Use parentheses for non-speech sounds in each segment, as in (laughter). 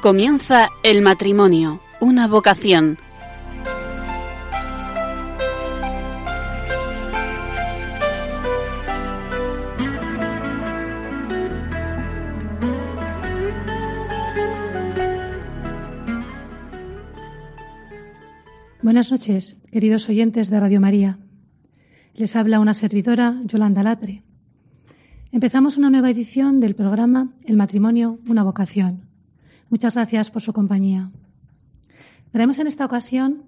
Comienza el matrimonio, una vocación. Buenas noches, queridos oyentes de Radio María. Les habla una servidora, Yolanda Latre. Empezamos una nueva edición del programa El matrimonio, una vocación. Muchas gracias por su compañía. Traemos en esta ocasión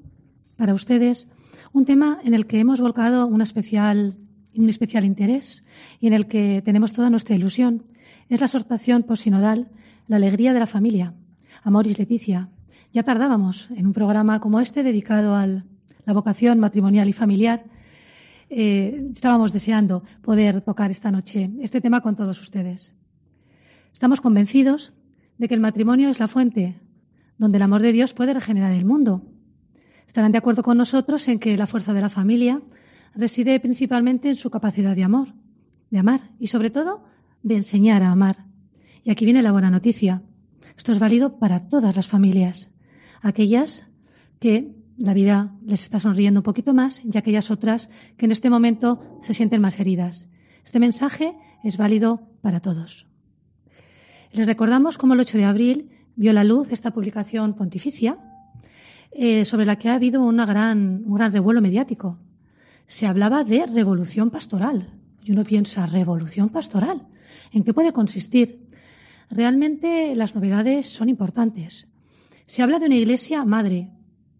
para ustedes un tema en el que hemos volcado un especial, un especial interés y en el que tenemos toda nuestra ilusión. Es la exhortación posinodal, la alegría de la familia. Amoris Leticia. Ya tardábamos en un programa como este dedicado a la vocación matrimonial y familiar eh, estábamos deseando poder tocar esta noche este tema con todos ustedes. Estamos convencidos de que el matrimonio es la fuente donde el amor de Dios puede regenerar el mundo. Estarán de acuerdo con nosotros en que la fuerza de la familia reside principalmente en su capacidad de amor, de amar y sobre todo de enseñar a amar. Y aquí viene la buena noticia. Esto es válido para todas las familias, aquellas que la vida les está sonriendo un poquito más y aquellas otras que en este momento se sienten más heridas. Este mensaje es válido para todos. Les recordamos cómo el 8 de abril vio la luz esta publicación pontificia eh, sobre la que ha habido una gran, un gran revuelo mediático. Se hablaba de revolución pastoral. Y uno piensa, revolución pastoral. ¿En qué puede consistir? Realmente las novedades son importantes. Se habla de una iglesia madre,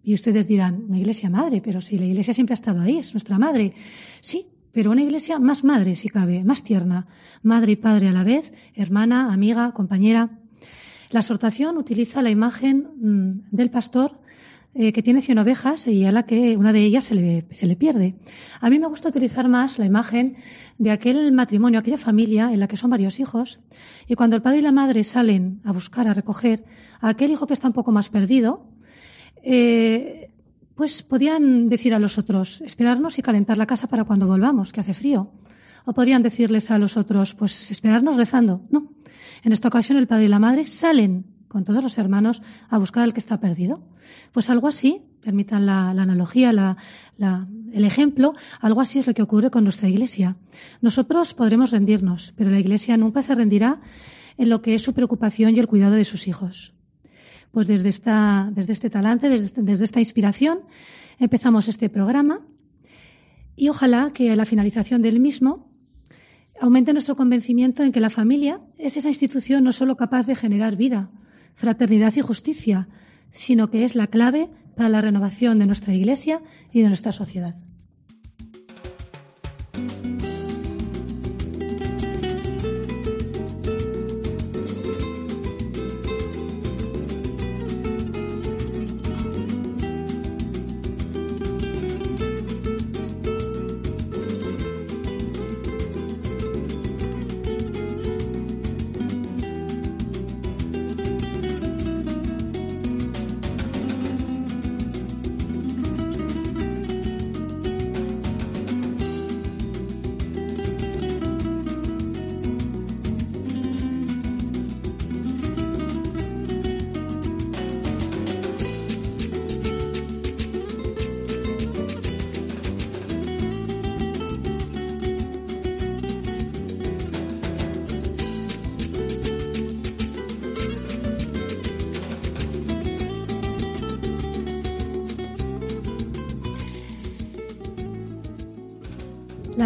y ustedes dirán, una iglesia madre, pero si la iglesia siempre ha estado ahí, es nuestra madre. Sí, pero una iglesia más madre, si cabe, más tierna, madre y padre a la vez, hermana, amiga, compañera. La exhortación utiliza la imagen mm, del pastor eh, que tiene cien ovejas y a la que una de ellas se le, se le pierde. A mí me gusta utilizar más la imagen de aquel matrimonio, aquella familia en la que son varios hijos y cuando el padre y la madre salen a buscar, a recoger a aquel hijo que está un poco más perdido, eh, pues podían decir a los otros, esperarnos y calentar la casa para cuando volvamos, que hace frío. O podrían decirles a los otros, pues esperarnos rezando. No. En esta ocasión el padre y la madre salen con todos los hermanos a buscar al que está perdido. Pues algo así, permitan la, analogía, el ejemplo, algo así es lo que ocurre con nuestra iglesia. Nosotros podremos rendirnos, pero la iglesia nunca se rendirá en lo que es su preocupación y el cuidado de sus hijos. Pues desde, esta, desde este talante, desde, desde esta inspiración, empezamos este programa y ojalá que a la finalización del mismo aumente nuestro convencimiento en que la familia es esa institución no solo capaz de generar vida, fraternidad y justicia, sino que es la clave para la renovación de nuestra Iglesia y de nuestra sociedad.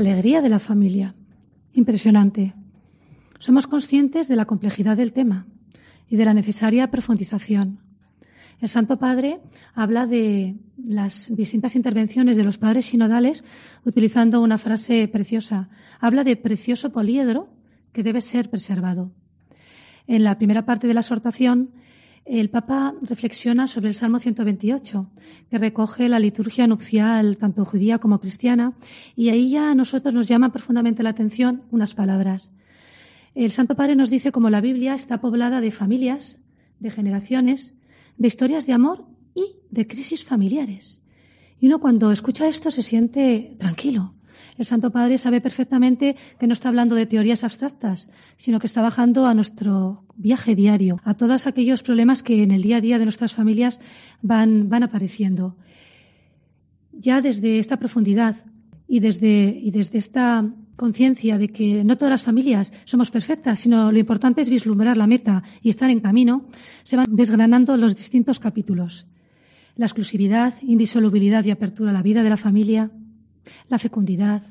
Alegría de la familia. Impresionante. Somos conscientes de la complejidad del tema y de la necesaria profundización. El Santo Padre habla de las distintas intervenciones de los padres sinodales utilizando una frase preciosa. Habla de precioso poliedro que debe ser preservado. En la primera parte de la exhortación, el Papa reflexiona sobre el Salmo 128, que recoge la liturgia nupcial tanto judía como cristiana, y ahí ya a nosotros nos llama profundamente la atención unas palabras. El Santo Padre nos dice cómo la Biblia está poblada de familias, de generaciones, de historias de amor y de crisis familiares. Y uno cuando escucha esto se siente tranquilo, El Santo Padre sabe perfectamente que no está hablando de teorías abstractas, sino que está bajando a nuestro viaje diario, a todos aquellos problemas que en el día a día de nuestras familias van, van apareciendo. Ya desde esta profundidad y desde, y desde esta conciencia de que no todas las familias somos perfectas, sino lo importante es vislumbrar la meta y estar en camino, se van desgranando los distintos capítulos. La exclusividad, indisolubilidad y apertura a la vida de la familia, la fecundidad,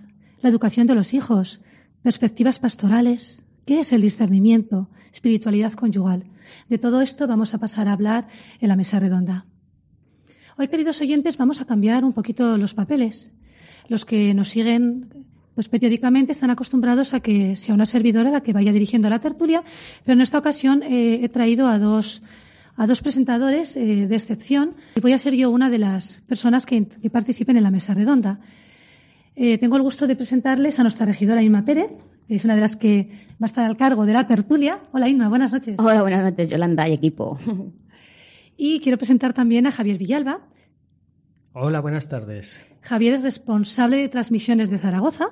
la educación de los hijos, perspectivas pastorales, qué es el discernimiento, espiritualidad conyugal. De todo esto vamos a pasar a hablar en la mesa redonda. Hoy, queridos oyentes, vamos a cambiar un poquito los papeles. Los que nos siguen pues periódicamente están acostumbrados a que sea una servidora la que vaya dirigiendo la tertulia, pero en esta ocasión eh, he traído a dos, a dos presentadores eh, de excepción y voy a ser yo una de las personas que, participen en la mesa redonda. Eh, tengo el gusto de presentarles a nuestra regidora Inma Pérez, que es una de las que va a estar al cargo de la tertulia. Hola Inma, buenas noches. Hola, buenas noches Yolanda y equipo. (laughs) Y quiero presentar también a Javier Villalba. Hola, buenas tardes. Javier es responsable de transmisiones de Zaragoza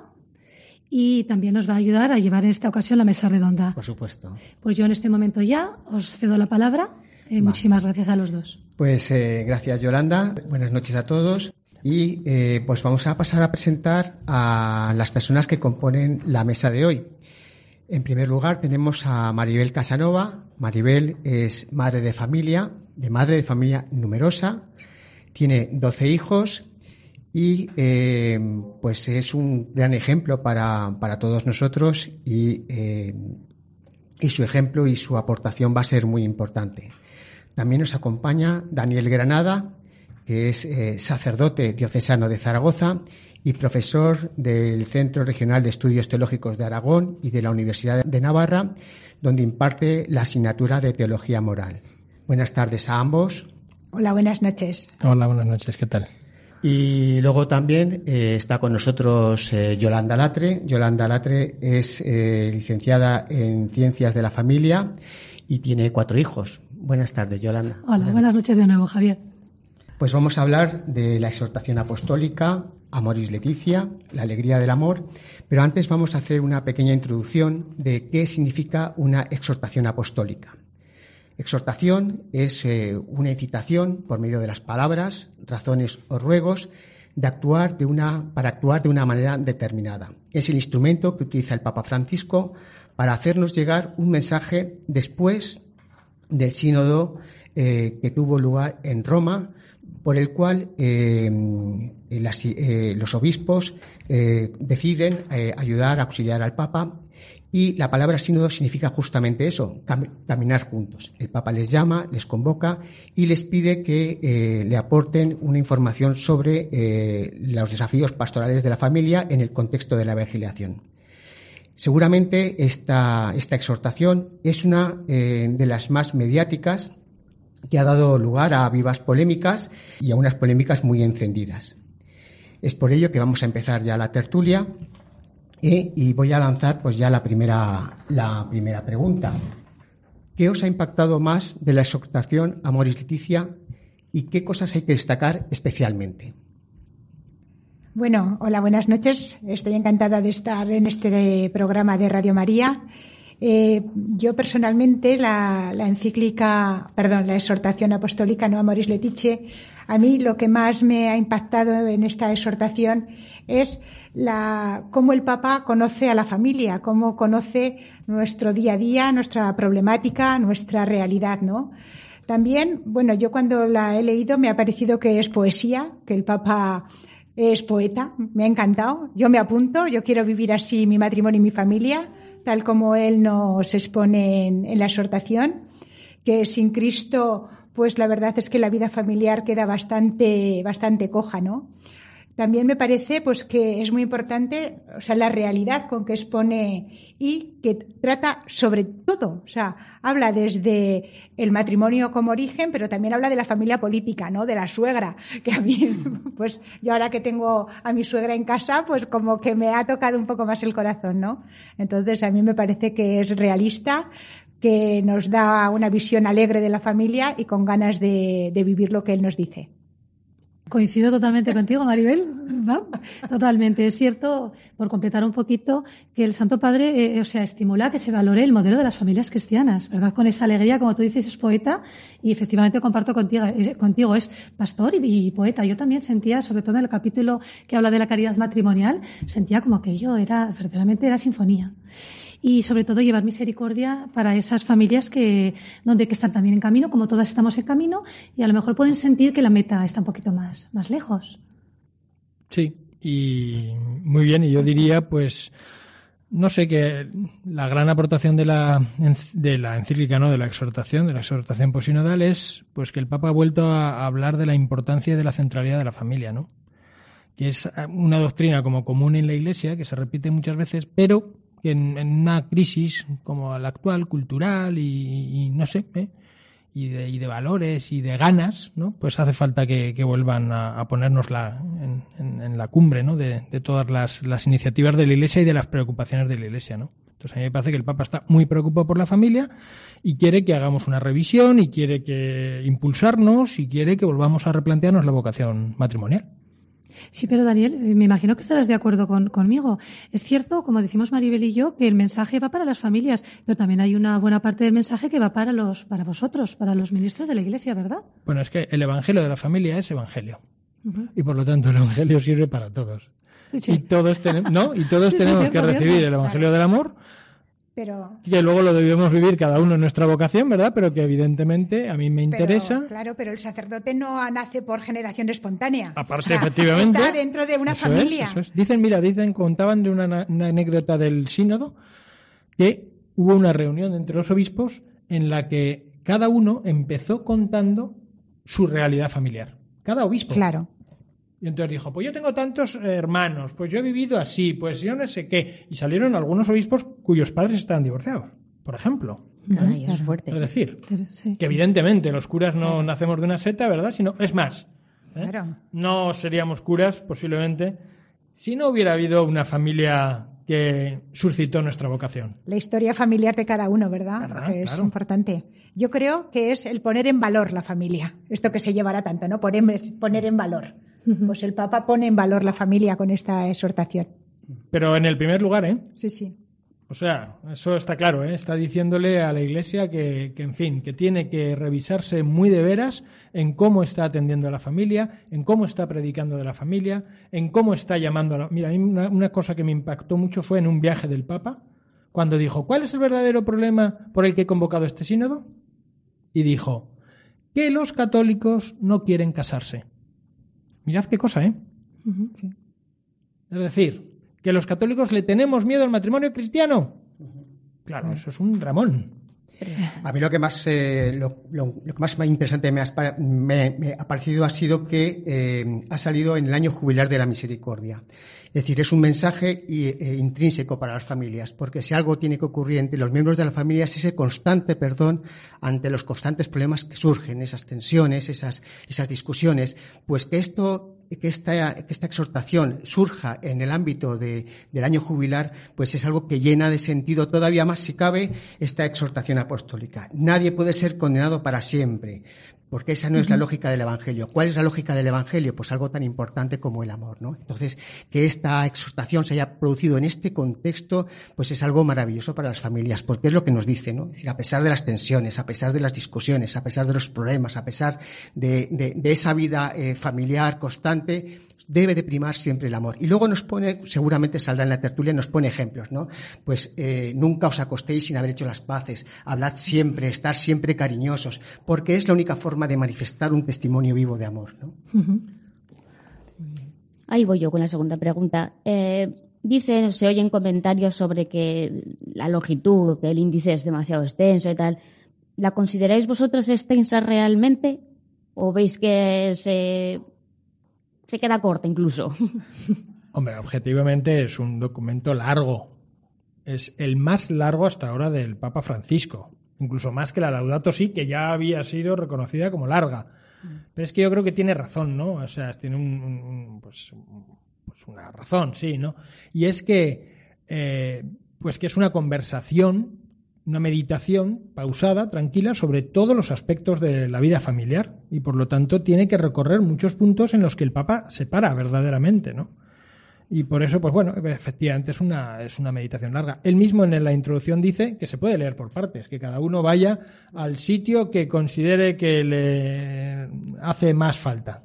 y también nos va a ayudar a llevar en esta ocasión la mesa redonda. Por supuesto. Pues yo en este momento ya os cedo la palabra. Eh, muchísimas gracias a los dos. Pues eh, gracias Yolanda, buenas noches a todos. Y eh, pues vamos a pasar a presentar a las personas que componen la mesa de hoy. En primer lugar tenemos a Maribel Casanova. Maribel es madre de familia, de madre de familia numerosa, tiene 12 hijos y eh, pues es un gran ejemplo para, para todos nosotros y, eh, y, su ejemplo y su aportación va a ser muy importante. También nos acompaña Daniel Granada, es eh, sacerdote diocesano de Zaragoza y profesor del Centro Regional de Estudios Teológicos de Aragón y de la Universidad de Navarra, donde imparte la asignatura de Teología Moral. Buenas tardes a ambos. Hola, buenas noches. Hola, buenas noches, ¿qué tal? Y luego también eh, está con nosotros eh, Yolanda Latre. Yolanda Latre es eh, licenciada en Ciencias de la Familia y tiene cuatro hijos. Buenas tardes, Yolanda. Hola, buenas, noches de nuevo, Javier. Pues vamos a hablar de la exhortación apostólica, Amoris Leticia, la alegría del amor, pero antes vamos a hacer una pequeña introducción de qué significa una exhortación apostólica. Exhortación es eh, una incitación por medio de las palabras, razones o ruegos de actuar para actuar de una manera determinada. Es el instrumento que utiliza el Papa Francisco para hacernos llegar un mensaje después del sínodo eh, que tuvo lugar en Roma, por el cual eh, los obispos deciden ayudar, auxiliar al Papa y la palabra sínodo significa justamente eso, caminar juntos. El Papa les llama, les convoca y les pide que eh, le aporten una información sobre eh, los desafíos pastorales de la familia en el contexto de la evangelización. Seguramente esta, exhortación es una eh, de las más mediáticas que ha dado lugar a vivas polémicas y a unas polémicas muy encendidas. Es por ello que vamos a empezar ya la tertulia y voy a lanzar pues ya la primera, la primera pregunta. ¿Qué os ha impactado más de la exhortación Amoris Leticia y qué cosas hay que destacar especialmente? Bueno, hola, buenas noches. Estoy encantada de estar en este programa de Radio María. Eh, yo personalmente la, encíclica, perdón, la exhortación apostólica No Amoris Leticia, a mí lo que más me ha impactado en esta exhortación es la, cómo el Papa conoce a la familia, cómo conoce nuestro día a día, nuestra problemática, nuestra realidad, ¿no? También, bueno, yo cuando la he leído me ha parecido que es poesía, que el Papa es poeta, me ha encantado. Yo me apunto, yo quiero vivir así mi matrimonio y mi familia, tal como él nos expone en, la exhortación, que sin Cristo, pues la verdad es que la vida familiar queda bastante, bastante coja, ¿no? También me parece pues que es muy importante, o sea, la realidad con que expone y que trata sobre todo, o sea, habla desde el matrimonio como origen, pero también habla de la familia política, ¿no? De la suegra, que a mí, (laughs) pues yo ahora que tengo a mi suegra en casa, pues como que me ha tocado un poco más el corazón, ¿no? Entonces a mí me parece que es realista, que nos da una visión alegre de la familia y con ganas de, de vivir lo que él nos dice. Coincido totalmente contigo, Maribel. Totalmente. Es cierto, por completar un poquito, que el Santo Padre, eh, o sea, estimula que se valore el modelo de las familias cristianas, ¿verdad? Con esa alegría, como tú dices, es poeta y efectivamente comparto contigo, es, contigo, es pastor y, y, poeta. Yo también sentía, sobre todo en el capítulo que habla de la caridad matrimonial, sentía como que yo era, verdaderamente era sinfonía y sobre todo llevar misericordia para esas familias que, donde que están también en camino, como todas estamos en camino, y a lo mejor pueden sentir que la meta está un poquito más, más lejos. Sí, y muy bien, y yo diría, pues, no sé que la gran aportación de la, de la encíclica, ¿no? de la exhortación, de la exhortación posinodal es pues que el Papa ha vuelto a hablar de la importancia de la centralidad de la familia, ¿no? que es una doctrina como común en la Iglesia, que se repite muchas veces, pero en, en una crisis como la actual, cultural y, no sé, ¿eh? y, de, y de valores y de ganas, ¿no? pues hace falta que, vuelvan a, ponernos la, en, la cumbre ¿no? de, de todas las, las, iniciativas de la Iglesia y de las preocupaciones de la Iglesia. ¿no? Entonces a mí me parece que el Papa está muy preocupado por la familia y quiere que hagamos una revisión y quiere que impulsarnos y quiere que volvamos a replantearnos la vocación matrimonial. Sí, pero Daniel, eh, me imagino que estarás de acuerdo con, conmigo. Es cierto, como decimos Maribel y yo, que el mensaje va para las familias, pero también hay una buena parte del mensaje que va para los, para vosotros, para los ministros de la Iglesia, ¿verdad? Bueno, es que el evangelio de la familia es evangelio. Uh -huh. Y por lo tanto el evangelio sirve para todos. Sí. Y todos, ten ¿no? y todos sí, tenemos sí, que recibir el evangelio claro. del amor pero que luego lo debemos vivir cada uno en nuestra vocación, ¿verdad? Pero que evidentemente a mí me interesa. Pero, claro, pero el sacerdote no nace por generación espontánea. Aparte, o sea, efectivamente. (laughs) Está dentro de una eso familia. Es, eso es. Dicen, mira, dicen, contaban de una, una, anécdota del sínodo que hubo una reunión entre los obispos en la que cada uno empezó contando su realidad familiar. Cada obispo. Claro. Y entonces dijo, pues yo tengo tantos hermanos, pues yo he vivido así, pues yo no sé qué. Y salieron algunos obispos cuyos padres estaban divorciados, por ejemplo. Ay, es, fuerte. es decir, sí, que evidentemente los curas no nacemos de una seta, ¿verdad? Sino, es más, ¿eh? claro. no seríamos curas posiblemente si no hubiera habido una familia que suscitó nuestra vocación. La historia familiar de cada uno, ¿verdad? ¿verdad? Que es claro. importante. Yo creo que es el poner en valor la familia. Esto que se llevará tanto, ¿no? Poner, poner en valor. Pues el Papa pone en valor la familia con esta exhortación. Pero en el primer lugar, ¿eh? Sí, sí. O sea, eso está claro, ¿eh? Está diciéndole a la Iglesia que, que, en fin, que tiene que revisarse muy de veras en cómo está atendiendo a la familia, en cómo está predicando de la familia, en cómo está llamando a la... Mira, una, una cosa que me impactó mucho fue en un viaje del Papa, cuando dijo, ¿cuál es el verdadero problema por el que he convocado este sínodo? Y dijo, que los católicos no quieren casarse. Mirad qué cosa, ¿eh? Uh -huh, sí. Es decir, que los católicos le tenemos miedo al matrimonio cristiano. Claro, eso es un dramón. A mí lo que más, eh, lo, que más interesante me ha, me, me ha, parecido ha sido que eh, ha salido en el año jubilar de la misericordia. Es decir, es un mensaje eh, intrínseco para las familias, porque si algo tiene que ocurrir entre los miembros de la familia es ese constante perdón ante los constantes problemas que surgen, esas tensiones, esas, esas discusiones, pues que esto que esta, que esta exhortación surja en el ámbito de, del año jubilar, pues es algo que llena de sentido todavía más, si cabe, esta exhortación apostólica. Nadie puede ser condenado para siempre, porque esa no es la lógica del Evangelio. ¿Cuál es la lógica del Evangelio? Pues algo tan importante como el amor, ¿no? Entonces, que esta exhortación se haya producido en este contexto, pues es algo maravilloso para las familias, porque es lo que nos dice, ¿no? Es decir, a pesar de las tensiones, a pesar de las discusiones, a pesar de los problemas, a pesar de, de, de esa vida eh, familiar constante, debe de primar siempre el amor. Y luego nos pone, seguramente saldrá en la tertulia, nos pone ejemplos, ¿no? Pues eh, nunca os acostéis sin haber hecho las paces, hablad siempre, estar siempre cariñosos, porque es la única forma de manifestar un testimonio vivo de amor, ¿no? Ahí voy yo con la segunda pregunta. Eh, dicen, se oyen comentarios sobre que la longitud, que el índice es demasiado extenso y tal. ¿La consideráis vosotros extensa realmente? ¿O veis que se se queda corta incluso. (laughs) Hombre, objetivamente es un documento largo. Es el más largo hasta ahora del Papa Francisco. Incluso más que la Laudato Si, que ya había sido reconocida como larga. Pero es que yo creo que tiene razón, ¿no? O sea, tiene un, un, pues, pues, una razón, sí, ¿no? Y es que, eh, pues que es una conversación una meditación pausada, tranquila, sobre todos los aspectos de la vida familiar. Y por lo tanto tiene que recorrer muchos puntos en los que el Papa se para verdaderamente, ¿no? Y por eso, pues bueno, efectivamente es una, es una meditación larga. Él mismo en la introducción dice que se puede leer por partes, que cada uno vaya al sitio que considere que le hace más falta.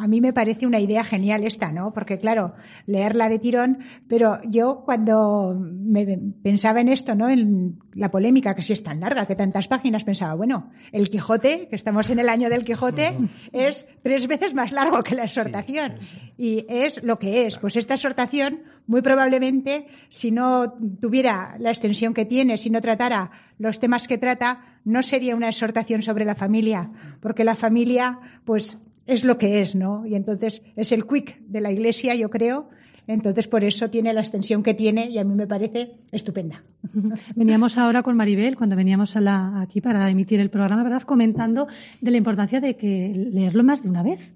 A mí me parece una idea genial esta, ¿no? Porque claro, leerla de tirón, pero yo cuando me pensaba en esto, ¿no? En la polémica que si es tan larga, que tantas páginas, pensaba, bueno, el Quijote, que estamos en el año del Quijote, es tres veces más largo que la exhortación. Y es lo que es. Pues esta exhortación, muy probablemente, si no tuviera la extensión que tiene, si no tratara los temas que trata, no sería una exhortación sobre la familia, porque la familia, pues, es lo que es, ¿no? Y entonces es el quick de la Iglesia, yo creo. Entonces, por eso tiene la extensión que tiene y a mí me parece estupenda. (laughs) Veníamos ahora con Maribel, cuando veníamos aquí para emitir el programa, ¿verdad?, comentando de la importancia de que leerlo más de una vez.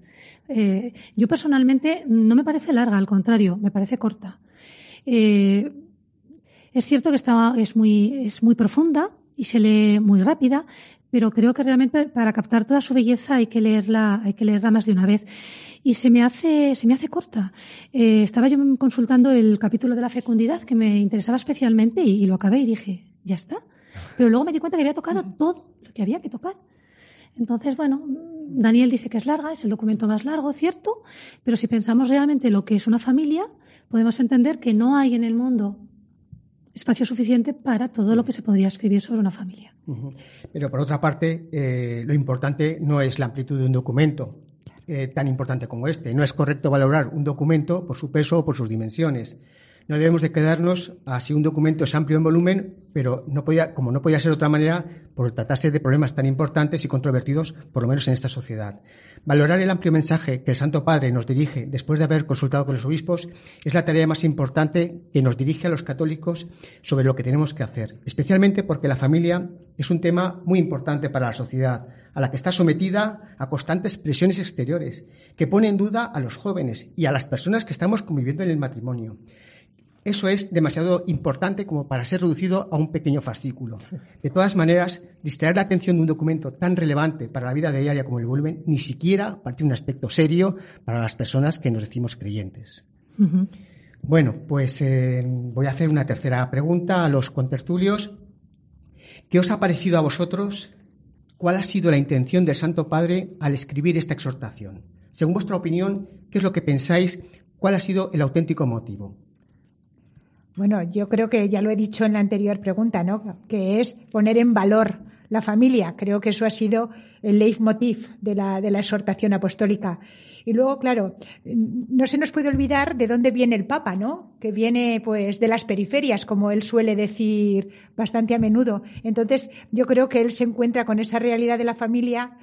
Eh, yo personalmente no me parece larga, al contrario, me parece corta. Eh, es cierto que está, es, muy, es muy profunda y se lee muy rápida, pero creo que realmente para captar toda su belleza hay que leerla, hay que leerla más de una vez. Y se me hace, se me hace corta. Eh, estaba yo consultando el capítulo de la fecundidad que me interesaba especialmente y, lo acabé y dije, ya está. Pero luego me di cuenta que había tocado todo lo que había que tocar. Entonces, bueno, Daniel dice que es larga, es el documento más largo, cierto, pero si pensamos realmente lo que es una familia, podemos entender que no hay en el mundo espacio suficiente para todo lo que se podría escribir sobre una familia. Pero por otra parte, eh, lo importante no es la amplitud de un documento eh, tan importante como este. No es correcto valorar un documento por su peso o por sus dimensiones. No debemos de quedarnos así un documento es amplio en volumen, pero no podía, como no podía ser de otra manera, por tratarse de problemas tan importantes y controvertidos, por lo menos en esta sociedad. Valorar el amplio mensaje que el Santo Padre nos dirige después de haber consultado con los obispos es la tarea más importante que nos dirige a los católicos sobre lo que tenemos que hacer, especialmente porque la familia es un tema muy importante para la sociedad, a la que está sometida a constantes presiones exteriores, que pone en duda a los jóvenes y a las personas que estamos conviviendo en el matrimonio. Eso es demasiado importante como para ser reducido a un pequeño fascículo. De todas maneras, distraer la atención de un documento tan relevante para la vida diaria como el volumen ni siquiera parte de un aspecto serio para las personas que nos decimos creyentes. Bueno, pues eh, voy a hacer una tercera pregunta a los contertulios. ¿Qué os ha parecido a vosotros? ¿Cuál ha sido la intención del Santo Padre al escribir esta exhortación? Según vuestra opinión, ¿qué es lo que pensáis? ¿Cuál ha sido el auténtico motivo? Bueno, yo creo que ya lo he dicho en la anterior pregunta, ¿no? Que es poner en valor la familia. Creo que eso ha sido el leitmotiv de la, de la exhortación apostólica. Y luego, claro, no se nos puede olvidar de dónde viene el Papa, ¿no? Que viene, pues, de las periferias, como él suele decir bastante a menudo. Entonces, yo creo que él se encuentra con esa realidad de la familia,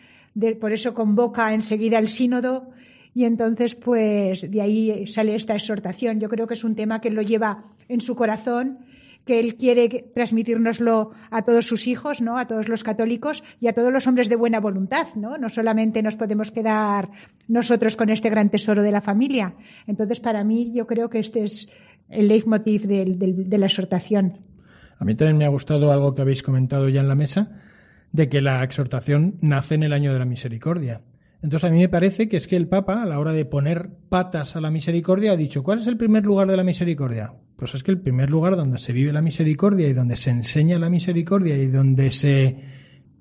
por eso convoca enseguida el sínodo y entonces, pues de ahí sale esta exhortación. Yo creo que es un tema que lo lleva en su corazón, que él quiere transmitirnoslo a todos sus hijos, ¿no? A todos los católicos y a todos los hombres de buena voluntad, ¿no? No solamente nos podemos quedar nosotros con este gran tesoro de la familia. Entonces, para mí, yo creo que este es el leitmotiv de la exhortación. A mí también me ha gustado algo que habéis comentado ya en la mesa, de que la exhortación nace en el año de la misericordia. Entonces a mí me parece que es que el Papa, a la hora de poner patas a la misericordia, ha dicho, ¿cuál es el primer lugar de la misericordia? Pues es que el primer lugar donde se vive la misericordia y donde se enseña la misericordia y donde se,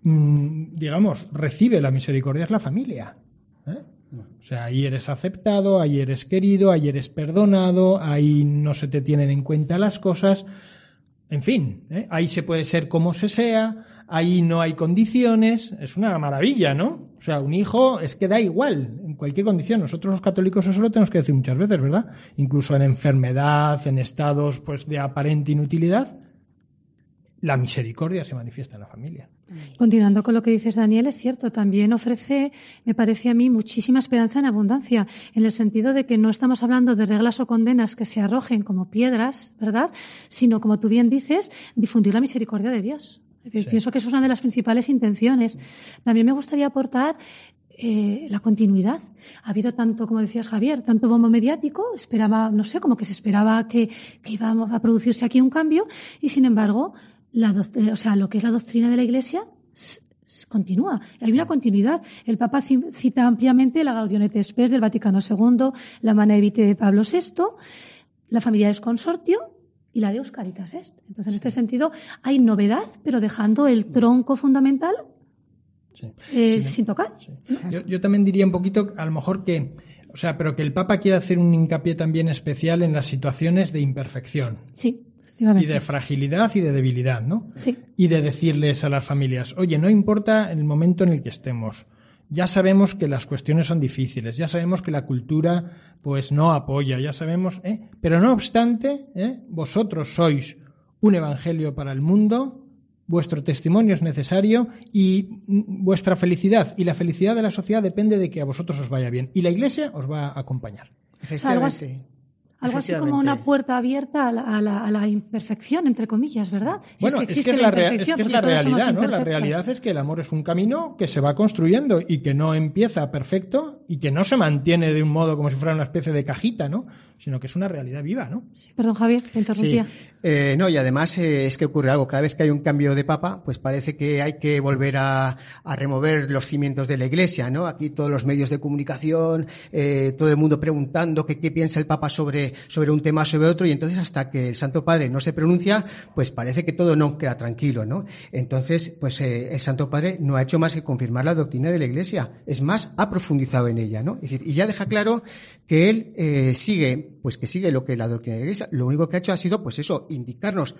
mm, digamos, recibe la misericordia es la familia. ¿eh? O sea, ahí eres aceptado, ahí eres querido, ahí eres perdonado, ahí no se te tienen en cuenta las cosas. En fin, ¿eh? ahí se puede ser como se sea, ahí no hay condiciones, es una maravilla, ¿no? O sea, un hijo es que da igual, en cualquier condición. Nosotros los católicos eso lo tenemos que decir muchas veces, ¿verdad? Incluso en enfermedad, en estados pues de aparente inutilidad, la misericordia se manifiesta en la familia. Continuando con lo que dices, Daniel, es cierto, también ofrece, me parece a mí, muchísima esperanza en abundancia, en el sentido de que no estamos hablando de reglas o condenas que se arrojen como piedras, ¿verdad? Sino, como tú bien dices, difundir la misericordia de Dios. Pienso que es una de las principales intenciones. También me gustaría aportar eh, la continuidad. Ha habido tanto, como decías Javier, tanto bombo mediático, esperaba, no sé, como que se esperaba que, que iba a producirse aquí un cambio, y sin embargo, la, o sea, lo que es la doctrina de la Iglesia continúa. Hay una continuidad. El Papa cita ampliamente la Gaudium et Spes del Vaticano II, la Mana Vitae de Pablo VI, la familia es consortio y la Deus Caritas Est. Entonces, en este sentido, hay novedad, pero dejando el tronco fundamental eh, sin tocar. Yo, yo, también diría un poquito, a lo mejor que, o sea, pero que el Papa quiere hacer un hincapié también especial en las situaciones de imperfección. Sí. Y de fragilidad y de debilidad, ¿no? Sí. Y de decirles a las familias, oye, no importa el momento en el que estemos. Ya sabemos que las cuestiones son difíciles, ya sabemos que la cultura pues no apoya, ya sabemos, ¿eh? pero no obstante, ¿eh? vosotros sois un evangelio para el mundo, vuestro testimonio es necesario y vuestra felicidad y la felicidad de la sociedad depende de que a vosotros os vaya bien y la Iglesia os va a acompañar. Efectivamente. Algo así como una puerta abierta a la, imperfección, entre comillas, ¿verdad? bueno, es, que es, la, realidad, ¿no? La realidad es que el amor es un camino que se va construyendo y que no empieza perfecto y que no se mantiene de un modo como si fuera una especie de cajita, ¿no? Sino que es una realidad viva, ¿no? perdón, Javier, te interrumpía. Eh, no, y además eh, es que ocurre algo. Cada vez que hay un cambio de papa, pues parece que hay que volver a, remover los cimientos de la Iglesia, ¿no? Aquí todos los medios de comunicación, eh, todo el mundo preguntando qué piensa el papa sobre, sobre un tema sobre otro, y entonces hasta que el Santo Padre no se pronuncia, pues parece que todo no queda tranquilo, ¿no? Entonces, pues el Santo Padre no ha hecho más que confirmar la doctrina de la Iglesia. Es más, ha profundizado en ella, ¿no? Es decir, y ya deja claro que él sigue, pues que sigue lo que la doctrina de la Iglesia. Lo único que ha hecho ha sido, pues eso, indicarnos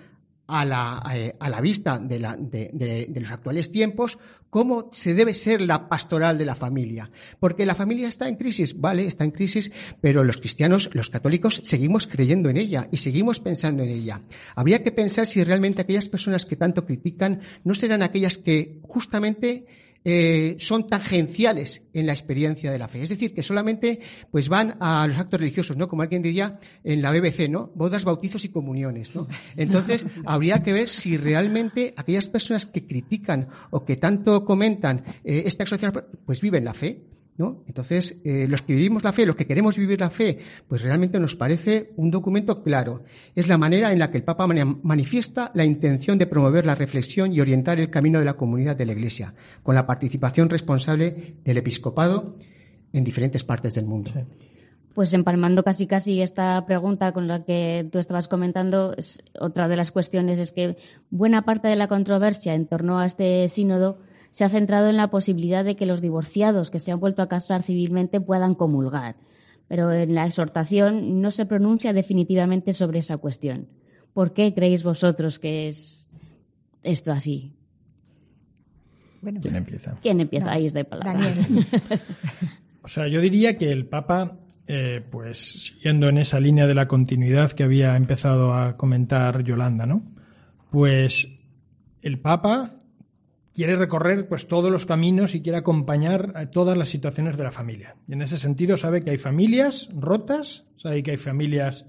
a la, eh, a la vista de, de, los actuales tiempos cómo se debe ser la pastoral de la familia. Porque la familia está en crisis, vale, está en crisis, pero los cristianos, los católicos, seguimos creyendo en ella y seguimos pensando en ella. Habría que pensar si realmente aquellas personas que tanto critican no serán aquellas que justamente eh, son tangenciales en la experiencia de la fe. Es decir, que solamente pues van a los actos religiosos, ¿no? Como alguien diría en la BBC, ¿no? Bodas, bautizos y comuniones, ¿no? Entonces, (laughs) habría que ver si realmente aquellas personas que critican o que tanto comentan eh, esta exorción, pues viven la fe. Entonces, eh, los que vivimos la fe, los que queremos vivir la fe, pues realmente nos parece un documento claro. Es la manera en la que el Papa manifiesta la intención de promover la reflexión y orientar el camino de la comunidad de la Iglesia, con la participación responsable del episcopado en diferentes partes del mundo. Pues empalmando casi casi esta pregunta con la que tú estabas comentando, otra de las cuestiones es que buena parte de la controversia en torno a este sínodo se ha centrado en la posibilidad de que los divorciados que se han vuelto a casar civilmente puedan comulgar. Pero en la exhortación no se pronuncia definitivamente sobre esa cuestión. ¿Por qué creéis vosotros que es esto así? ¿Quién empieza? ¿Quién empieza? Ahí es de palabra. (laughs) o sea, yo diría que el Papa, eh, pues siguiendo en esa línea de la continuidad que había empezado a comentar Yolanda, ¿no? Pues el Papa quiere recorrer pues todos los caminos y quiere acompañar a todas las situaciones de la familia. Y en ese sentido sabe que hay familias rotas, sabe que hay familias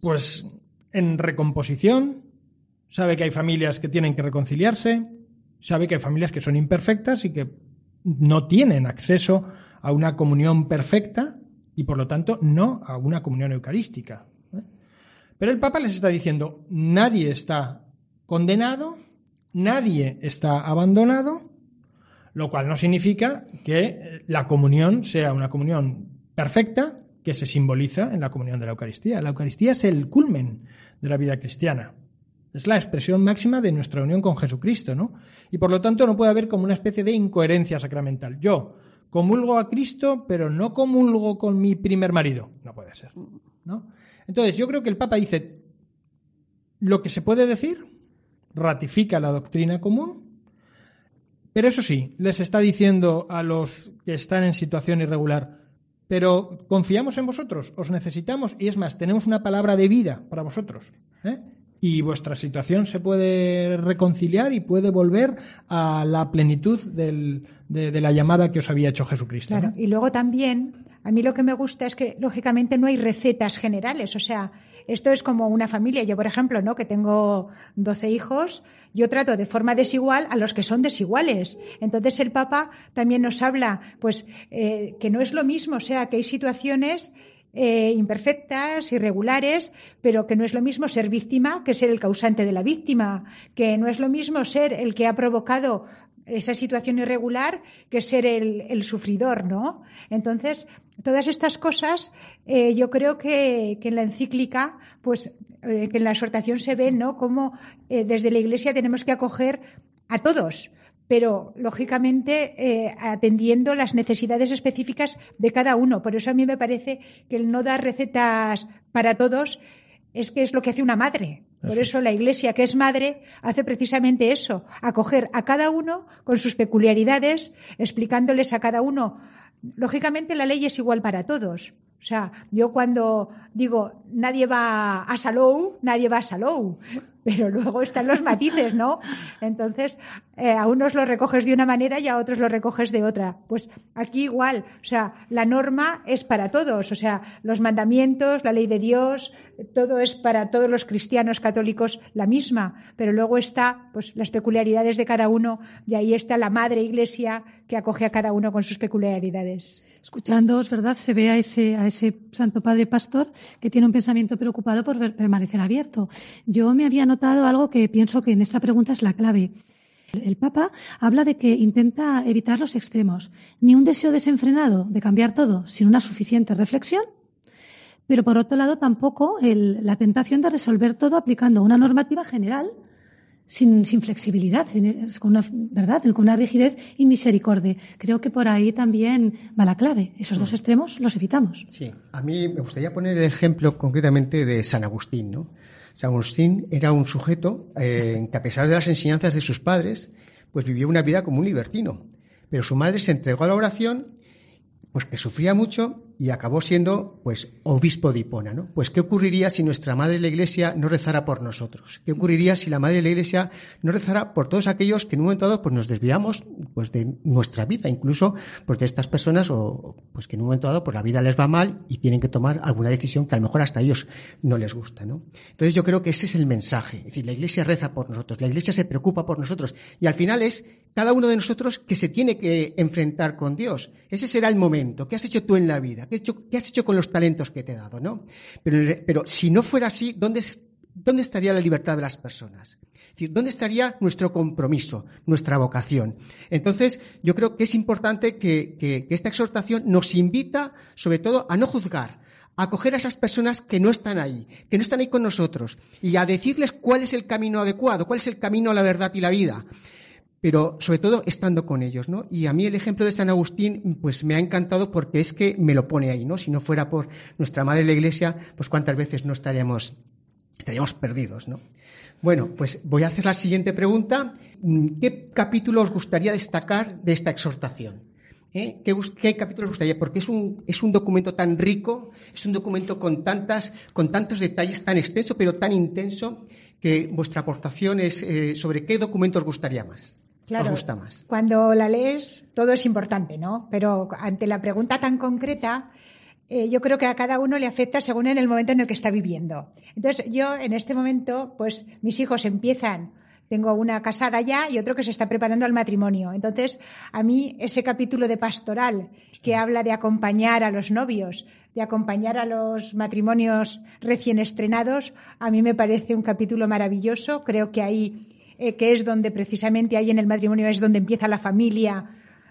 pues en recomposición, sabe que hay familias que tienen que reconciliarse, sabe que hay familias que son imperfectas y que no tienen acceso a una comunión perfecta y por lo tanto no a una comunión eucarística. ¿eh? Pero el Papa les está diciendo, nadie está condenado nadie está abandonado, lo cual no significa que la comunión sea una comunión perfecta que se simboliza en la comunión de la Eucaristía. La Eucaristía es el culmen de la vida cristiana. Es la expresión máxima de nuestra unión con Jesucristo, ¿no? Y por lo tanto no puede haber como una especie de incoherencia sacramental. Yo comulgo a Cristo, pero no comulgo con mi primer marido. No puede ser, ¿no? Entonces, yo creo que el Papa dice lo que se puede decir ratifica la doctrina común, pero eso sí, les está diciendo a los que están en situación irregular, pero confiamos en vosotros, os necesitamos y es más, tenemos una palabra de vida para vosotros. ¿eh? Y vuestra situación se puede reconciliar y puede volver a la plenitud de, la llamada que os había hecho Jesucristo. Claro, y luego también, a mí lo que me gusta es que, lógicamente, no hay recetas generales. O sea, esto es como una familia. Yo, por ejemplo, ¿no? que tengo 12 hijos, yo trato de forma desigual a los que son desiguales. Entonces el Papa también nos habla, pues, eh, que no es lo mismo, o sea, que hay situaciones eh, imperfectas, irregulares, pero que no es lo mismo ser víctima que ser el causante de la víctima, que no es lo mismo ser el que ha provocado esa situación irregular que ser el, sufridor, ¿no? Entonces, todas estas cosas, eh, yo creo que, en la encíclica, pues, eh, que en la exhortación se ve, ¿no? Cómo desde la Iglesia tenemos que acoger a todos, pero lógicamente eh, atendiendo las necesidades específicas de cada uno. Por eso a mí me parece que el no dar recetas para todos es que es lo que hace una madre. Por eso la Iglesia, que es madre, hace precisamente eso, acoger a cada uno con sus peculiaridades, explicándoles a cada uno. Lógicamente la ley es igual para todos. O sea, yo cuando digo nadie va a Salou, nadie va a Salou pero luego están los matices, ¿no? Entonces, eh, a unos los recoges de una manera y a otros los recoges de otra. Pues aquí igual, o sea, la norma es para todos, o sea, los mandamientos, la ley de Dios, todo es para todos los cristianos católicos la misma, pero luego está, pues, las peculiaridades de cada uno y ahí está la madre iglesia que acoge a cada uno con sus peculiaridades. Escuchándoos, ¿verdad? Se ve a ese, a ese Santo Padre Pastor que tiene un pensamiento preocupado por permanecer abierto. Yo me había notado algo que pienso que en esta pregunta es la clave. El Papa habla de que intenta evitar los extremos, ni un deseo desenfrenado de cambiar todo sin una suficiente reflexión, pero por otro lado tampoco la tentación de resolver todo aplicando una normativa general sin, flexibilidad, con una, ¿verdad? con una rigidez y misericordia. Creo que por ahí también va la clave. Esos dos extremos los evitamos. Sí, a mí me gustaría poner el ejemplo concretamente de San Agustín, ¿no? San Agustín era un sujeto eh, que a pesar de las enseñanzas de sus padres, pues vivió una vida como un libertino. Pero su madre se entregó a la oración, pues que sufría mucho y acabó siendo pues obispo de Hipona, ¿no? Pues qué ocurriría si nuestra madre la Iglesia no rezara por nosotros? ¿Qué ocurriría si la madre de la Iglesia no rezara por todos aquellos que en un momento dado pues nos desviamos pues de nuestra vida, incluso pues de estas personas o pues que en un momento dado pues la vida les va mal y tienen que tomar alguna decisión que a lo mejor hasta ellos no les gusta, ¿no? Entonces yo creo que ese es el mensaje, es decir, la Iglesia reza por nosotros, la Iglesia se preocupa por nosotros y al final es cada uno de nosotros que se tiene que enfrentar con Dios. Ese será el momento. ¿Qué has hecho tú en la vida? ¿Qué, has hecho con los talentos que te he dado? ¿no? Pero, si no fuera así, ¿dónde, ¿dónde estaría la libertad de las personas? Es decir, ¿dónde estaría nuestro compromiso, nuestra vocación? Entonces, yo creo que es importante que, que esta exhortación nos invita, sobre todo, a no juzgar, a acoger a esas personas que no están ahí, que no están ahí con nosotros, y a decirles cuál es el camino adecuado, cuál es el camino a la verdad y la vida pero sobre todo estando con ellos, ¿no? Y a mí el ejemplo de San Agustín, pues me ha encantado porque es que me lo pone ahí, ¿no? Si no fuera por nuestra madre la Iglesia, pues cuántas veces no estaríamos, estaríamos perdidos, ¿no? Bueno, pues voy a hacer la siguiente pregunta. ¿Qué capítulo os gustaría destacar de esta exhortación? ¿Eh? ¿Qué, ¿Qué, capítulo os gustaría? Porque es un, es un documento tan rico, es un documento con, tantas, con tantos detalles, tan extenso, pero tan intenso, que vuestra aportación es eh, sobre qué documento os gustaría más. Claro, Cuando la lees, todo es importante, ¿no? Pero ante la pregunta tan concreta, eh, yo creo que a cada uno le afecta según en el momento en el que está viviendo. Entonces, yo en este momento, pues mis hijos empiezan, tengo una casada ya y otro que se está preparando al matrimonio. Entonces, a mí ese capítulo de pastoral que habla de acompañar a los novios, de acompañar a los matrimonios recién estrenados, a mí me parece un capítulo maravilloso. Creo que ahí eh, que es donde precisamente ahí en el matrimonio es donde empieza la familia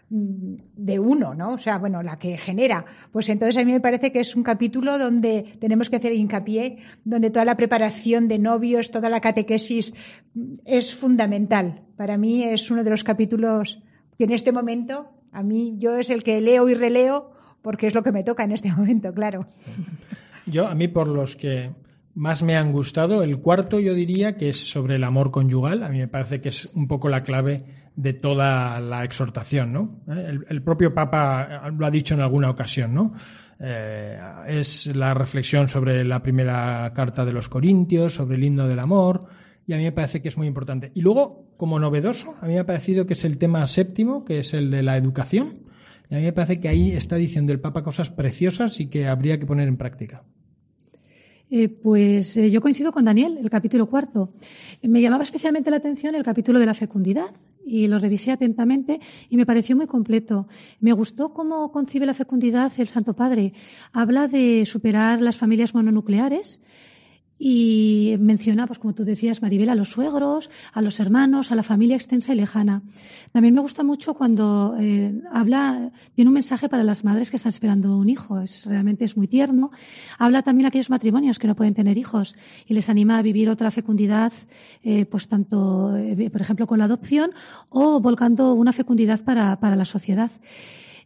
mm, de uno, ¿no? O sea, bueno, la que genera. Pues entonces a mí me parece que es un capítulo donde tenemos que hacer hincapié, donde toda la preparación de novios, toda la catequesis mm, es fundamental. Para mí es uno de los capítulos que en este momento, a mí, yo es el que leo y releo porque es lo que me toca en este (laughs) momento, claro. Yo, a mí, por los que más me han gustado. El cuarto yo diría que es sobre el amor conyugal. A mí me parece que es un poco la clave de toda la exhortación, ¿no? Eh, el, propio Papa lo ha dicho en alguna ocasión, ¿no? Eh, es la reflexión sobre la primera carta de los Corintios, sobre el himno del amor, y a mí me parece que es muy importante. Y luego, como novedoso, a mí me ha parecido que es el tema séptimo, que es el de la educación, y a mí me parece que ahí está diciendo el Papa cosas preciosas y que habría que poner en práctica. Eh, pues eh, yo coincido con Daniel, el capítulo cuarto. Me llamaba especialmente la atención el capítulo de la fecundidad, y lo revisé atentamente y me pareció muy completo. Me gustó cómo concibe la fecundidad el Santo Padre. Habla de superar las familias mononucleares y menciona, pues como tú decías, Maribel, a los suegros, a los hermanos, a la familia extensa y lejana. También me gusta mucho cuando eh, habla, tiene un mensaje para las madres que están esperando un hijo, es realmente es muy tierno. Habla también a aquellos matrimonios que no pueden tener hijos y les anima a vivir otra fecundidad, eh, pues tanto, eh, por ejemplo, con la adopción o volcando una fecundidad para, para la sociedad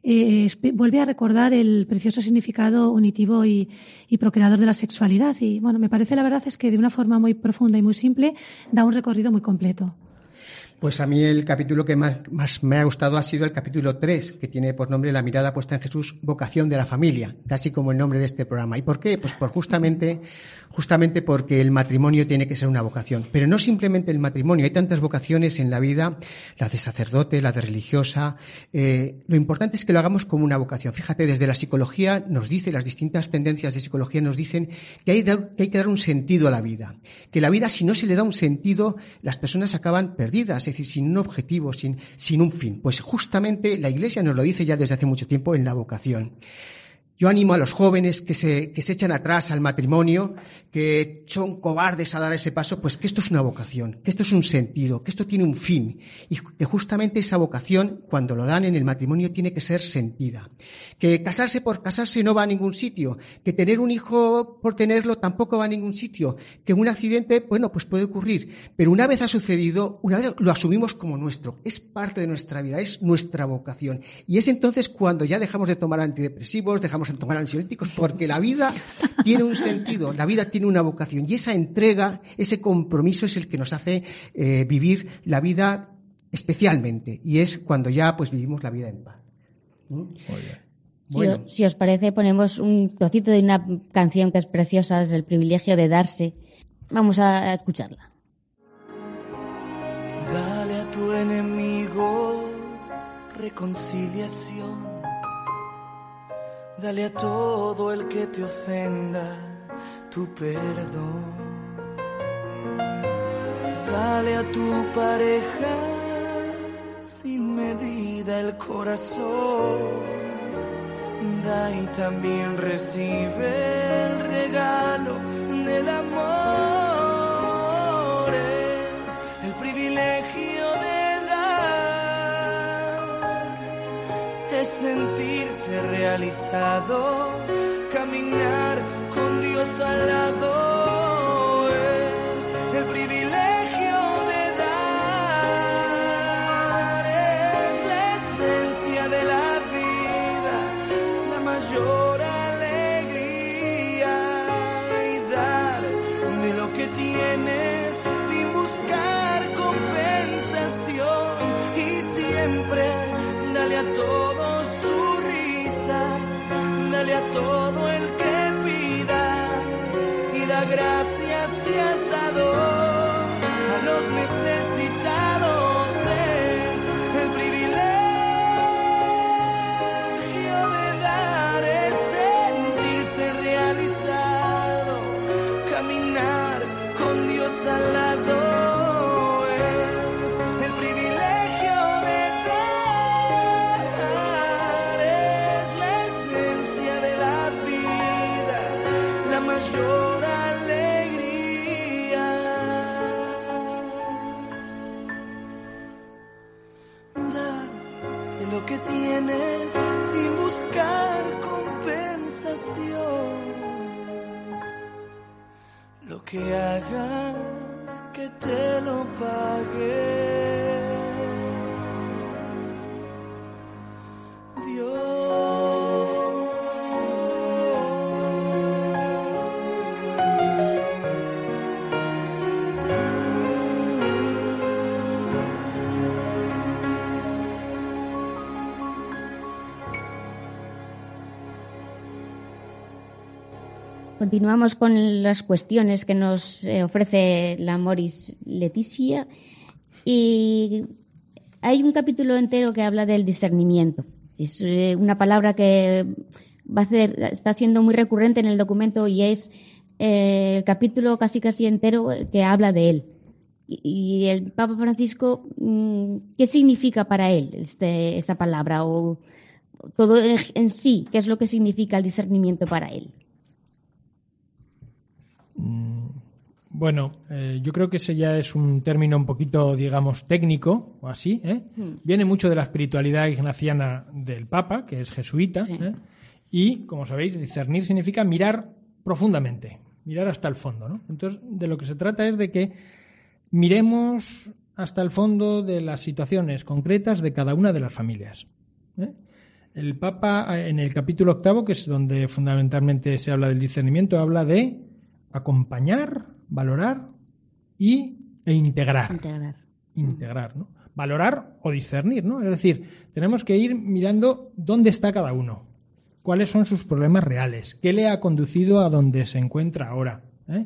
eh, vuelve a recordar el precioso significado unitivo y, y, procreador de la sexualidad. Y bueno, me parece la verdad es que de una forma muy profunda y muy simple da un recorrido muy completo. Pues a mí el capítulo que más, me ha gustado ha sido el capítulo 3, que tiene por nombre La mirada puesta en Jesús, vocación de la familia, casi como el nombre de este programa. ¿Y por qué? Pues por justamente, justamente porque el matrimonio tiene que ser una vocación. Pero no simplemente el matrimonio, hay tantas vocaciones en la vida, la de sacerdote, la de religiosa. Eh, lo importante es que lo hagamos como una vocación. Fíjate, desde la psicología nos dice, las distintas tendencias de psicología nos dicen que hay, que hay que dar un sentido a la vida. Que la vida, si no se le da un sentido, las personas acaban perdidas decir, sin un objetivo, sin, sin un fin. Pues justamente la Iglesia nos lo dice ya desde hace mucho tiempo en la vocación. Yo animo a los jóvenes que se, que se echan atrás al matrimonio, que son cobardes a dar ese paso, pues que esto es una vocación, que esto es un sentido, que esto tiene un fin y que justamente esa vocación, cuando lo dan en el matrimonio, tiene que ser sentida. Que casarse por casarse no va a ningún sitio, que tener un hijo por tenerlo tampoco va a ningún sitio, que un accidente, bueno, pues puede ocurrir, pero una vez ha sucedido, una vez lo asumimos como nuestro, es parte de nuestra vida, es nuestra vocación. Y es entonces cuando ya dejamos de tomar antidepresivos, dejamos tomar ansiolíticos, porque la vida tiene un sentido, la vida tiene una vocación y esa entrega, ese compromiso es el que nos hace eh, vivir la vida especialmente y es cuando ya pues vivimos la vida en paz. ¿Mm? Bueno. Si, os parece, ponemos un trocito de una canción que es preciosa, es el privilegio de darse. Vamos a escucharla. Dale a tu enemigo reconciliación Dale a todo el que te ofenda tu perdón. Dale a tu pareja sin medida el corazón. Da y también recibe el regalo del amor. Es sentir realizado, caminar con Dios al lado Continuamos con las cuestiones que nos eh, ofrece la Moris Leticia y hay un capítulo entero que habla del discernimiento. Es eh, una palabra que va a está siendo muy recurrente en el documento y es eh, el capítulo casi casi entero que habla de él. Y, el Papa Francisco, mm, ¿qué significa para él este, esta palabra? O todo en sí, ¿qué es lo que significa el discernimiento para él? Bueno, eh, yo creo que ese ya es un término un poquito, digamos, técnico o así. ¿eh? Viene mucho de la espiritualidad ignaciana del Papa, que es jesuita. Sí. ¿eh? Y, como sabéis, discernir significa mirar profundamente, mirar hasta el fondo. ¿no? Entonces, de lo que se trata es de que miremos hasta el fondo de las situaciones concretas de cada una de las familias. ¿eh? El Papa, en el capítulo octavo, que es donde fundamentalmente se habla del discernimiento, habla de acompañar, valorar y, e integrar. Integrar. Integrar, ¿no? Valorar o discernir, ¿no? Es decir, tenemos que ir mirando dónde está cada uno, cuáles son sus problemas reales, qué le ha conducido a donde se encuentra ahora, ¿eh?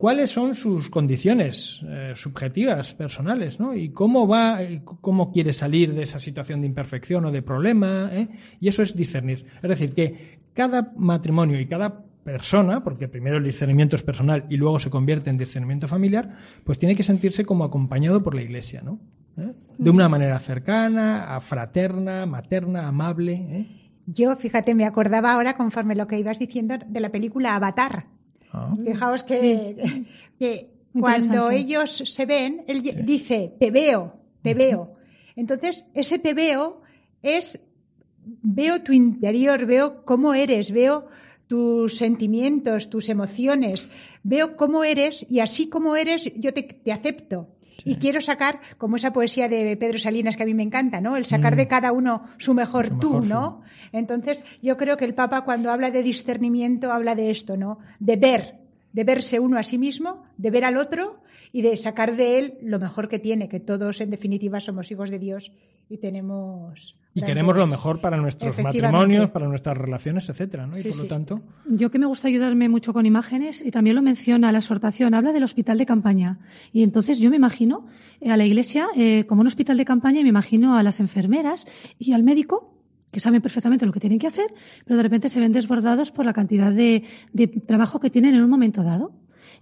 cuáles son sus condiciones eh, subjetivas, personales, ¿no? Y cómo va, eh, cómo quiere salir de esa situación de imperfección o de problema, ¿eh? Y eso es discernir. Es decir, que cada matrimonio y cada persona, porque primero el discernimiento es personal y luego se convierte en discernimiento familiar, pues tiene que sentirse como acompañado por la Iglesia, ¿no? ¿Eh? De una manera cercana, a fraterna, materna, amable. ¿eh? Yo, fíjate, me acordaba ahora, conforme lo que ibas diciendo, de la película Avatar. Ah. Fijaos que, cuando ellos se ven, él dice, te veo, te veo. Entonces, ese te veo es, veo tu interior, veo cómo eres, veo tus sentimientos, tus emociones, veo cómo eres y así como eres yo te, te acepto. Y quiero sacar, como esa poesía de Pedro Salinas que a mí me encanta, ¿no? El sacar Mm. de cada uno su mejor Su tú, mejor ¿no? Entonces, yo creo que el Papa cuando habla de discernimiento habla de esto, ¿no? De ver, de verse uno a sí mismo, de ver al otro y de sacar de él lo mejor que tiene, que todos en definitiva somos hijos de Dios y tenemos Y queremos lo mejor para nuestros matrimonios, para nuestras relaciones, etcétera, ¿no? Y Sí, por lo sí. tanto, Yo que me gusta ayudarme mucho con imágenes y también lo menciona la exhortación, habla del hospital de campaña. Y entonces yo me imagino eh, a la iglesia eh, como un hospital de campaña y me imagino a las enfermeras y al médico que saben perfectamente lo que tienen que hacer, pero de repente se ven desbordados por la cantidad de, de trabajo que tienen en un momento dado.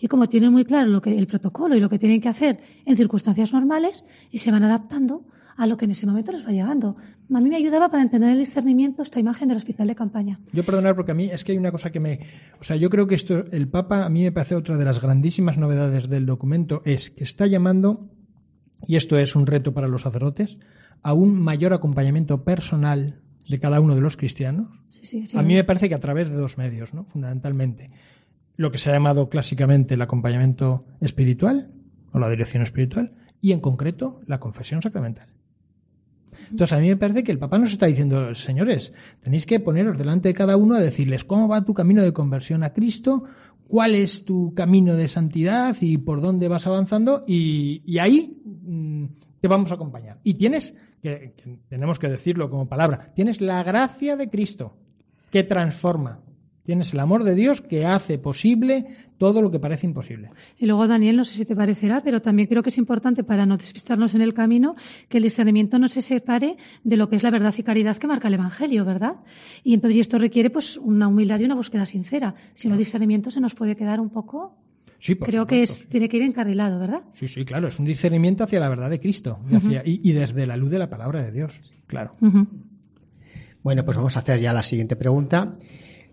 Y como tienen muy claro lo que, el protocolo y lo que tienen que hacer en circunstancias normales, y se van adaptando a lo que en ese momento les va llegando. A mí me ayudaba para entender el discernimiento esta imagen del hospital de campaña. Yo perdonar porque a mí es que hay una cosa que me... O sea, yo creo que esto, el Papa, a mí me parece otra de las grandísimas novedades del documento, es que está llamando, y esto es un reto para los sacerdotes, a un mayor acompañamiento personal de cada uno de los cristianos. Sí, sí, sí, a mí me parece que a través de dos medios, ¿no? fundamentalmente. Lo que se ha llamado clásicamente el acompañamiento espiritual, o la dirección espiritual, y en concreto la confesión sacramental. Entonces, a mí me parece que el Papa nos está diciendo, señores, tenéis que poneros delante de cada uno a decirles cómo va tu camino de conversión a Cristo, cuál es tu camino de santidad y por dónde vas avanzando, y, y ahí mm, te vamos a acompañar. Y tienes, que, tenemos que decirlo como palabra, tienes la gracia de Cristo que transforma. Tienes el amor de Dios que hace posible todo lo que parece imposible. Y luego, Daniel, no sé si te parecerá, pero también creo que es importante para no despistarnos en el camino que el discernimiento no se separe de lo que es la verdad y caridad que marca el Evangelio, ¿verdad? Y entonces y esto requiere pues una humildad y una búsqueda sincera. Si no, el discernimiento se nos puede quedar un poco. Sí, creo que es, supuesto, sí. tiene que ir encarrilado, ¿verdad? Sí, sí, claro, es un discernimiento hacia la verdad de Cristo y, hacia- y- y desde la luz de la palabra de Dios, claro. Bueno, pues vamos a hacer ya la siguiente pregunta.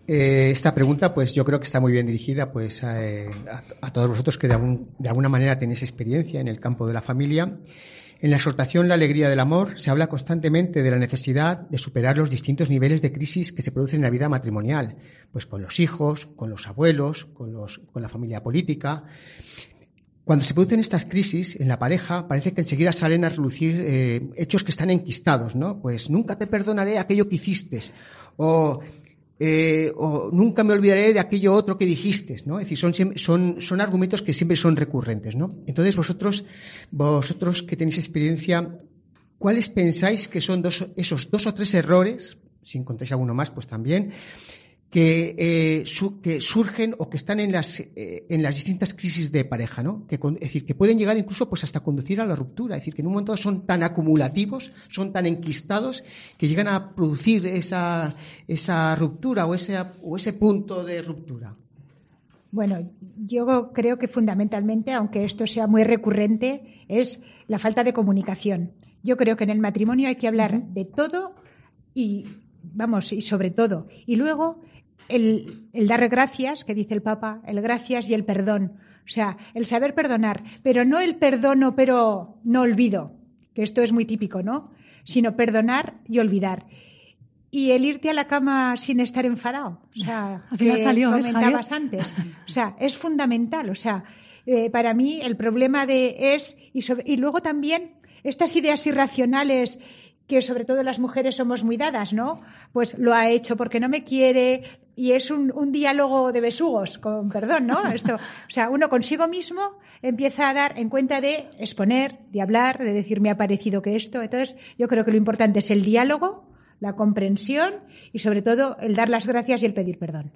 Eh, esta pregunta, pues yo creo que está muy bien dirigida pues, eh, a, a todos vosotros que de alguna manera tenéis experiencia en el campo de la familia. En la exhortación La alegría del amor se habla constantemente de la necesidad de superar los distintos niveles de crisis que se producen en la vida matrimonial, pues con los hijos, con los abuelos, con, los, con la familia política. Cuando se producen estas crisis en la pareja, parece que enseguida salen a relucir eh, hechos que están enquistados, ¿no? Pues nunca te perdonaré aquello que hiciste, o, eh, nunca me olvidaré de aquello otro que dijiste, ¿no? Es decir, son, son, son argumentos que siempre son recurrentes, ¿no? Entonces vosotros, vosotros que tenéis experiencia, ¿cuáles pensáis que son esos dos o tres errores, si encontráis alguno más, pues también, que, eh, su- que surgen o que están en las, eh, en las distintas crisis de pareja, ¿no? Que, con- es decir, que pueden llegar incluso pues hasta conducir a la ruptura. Es decir, que en un momento son tan acumulativos, son tan enquistados, que llegan a producir esa, esa ruptura o ese, o ese punto de ruptura. Bueno, yo creo que fundamentalmente, aunque esto sea muy recurrente, es la falta de comunicación. Yo creo que en el matrimonio hay que hablar de todo y, vamos, y sobre todo. Y luego el, el dar gracias, que dice el Papa, el gracias y el perdón. O sea, el saber perdonar, pero no el perdono, pero no olvido, que esto es muy típico, ¿no? Sino perdonar y olvidar y el irte a la cama sin estar enfadado. O sea, (laughs) Al final que salió, ¿ves, comentabas antes. O sea, es fundamental. O sea, eh, para mí el problema de es y, sobre- y luego también estas ideas irracionales que sobre todo las mujeres somos muy dadas, ¿no? Pues lo ha hecho porque no me quiere y es un, un diálogo de besugos, con perdón, ¿no? (laughs) Esto, o sea, uno consigo mismo empieza a dar en cuenta de exponer, de hablar, de decir me ha parecido que esto. Entonces, yo creo que lo importante es el diálogo, la comprensión y sobre todo el dar las gracias y el pedir perdón.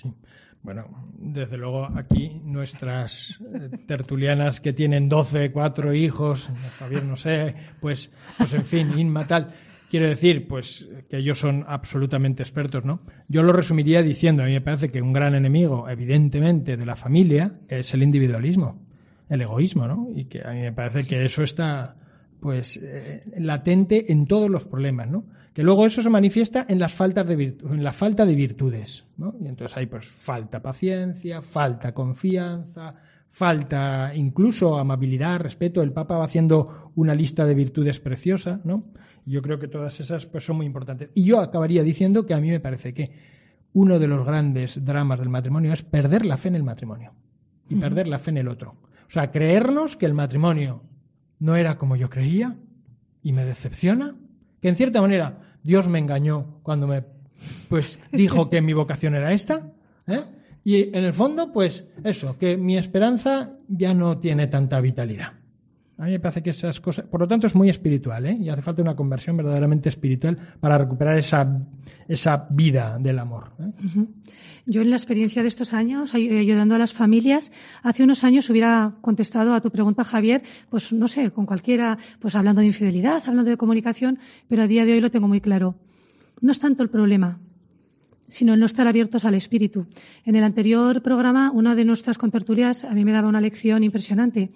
Sí. Bueno, desde luego aquí nuestras eh, tertulianas que tienen 12, cuatro hijos, Javier no sé, pues, pues en fin, Inma tal. Quiero decir, pues que ellos son absolutamente expertos, ¿no? Yo lo resumiría diciendo, a mí me parece que un gran enemigo, evidentemente, de la familia es el individualismo, el egoísmo, ¿no? Y que a mí me parece que eso está, pues, eh, latente en todos los problemas, ¿no? Que luego eso se manifiesta en las faltas de en la falta de virtudes, ¿no? Y entonces hay pues falta paciencia, falta confianza, falta incluso amabilidad, respeto. El Papa va haciendo una lista de virtudes preciosa, ¿no? Y yo creo que todas esas pues son muy importantes. Y yo acabaría diciendo que a mí me parece que uno de los grandes dramas del matrimonio es perder la fe en el matrimonio y perder la fe en el otro. O sea, creernos que el matrimonio no era como yo creía y me decepciona, que en cierta manera Dios me engañó cuando me pues dijo que mi vocación era esta, ¿eh? Y en el fondo pues eso, que mi esperanza ya no tiene tanta vitalidad. A mí me parece que esas cosas, por lo tanto es muy espiritual, ¿eh? y hace falta una conversión verdaderamente espiritual para recuperar esa, esa vida del amor. ¿eh? Yo en la experiencia de estos años, ay- ayudando a las familias, hace unos años hubiera contestado a tu pregunta, Javier, pues no sé, con cualquiera, pues hablando de infidelidad, hablando de comunicación, pero a día de hoy lo tengo muy claro. No es tanto el problema, sino no estar abiertos al espíritu. En el anterior programa, una de nuestras contertulias a mí me daba una lección impresionante.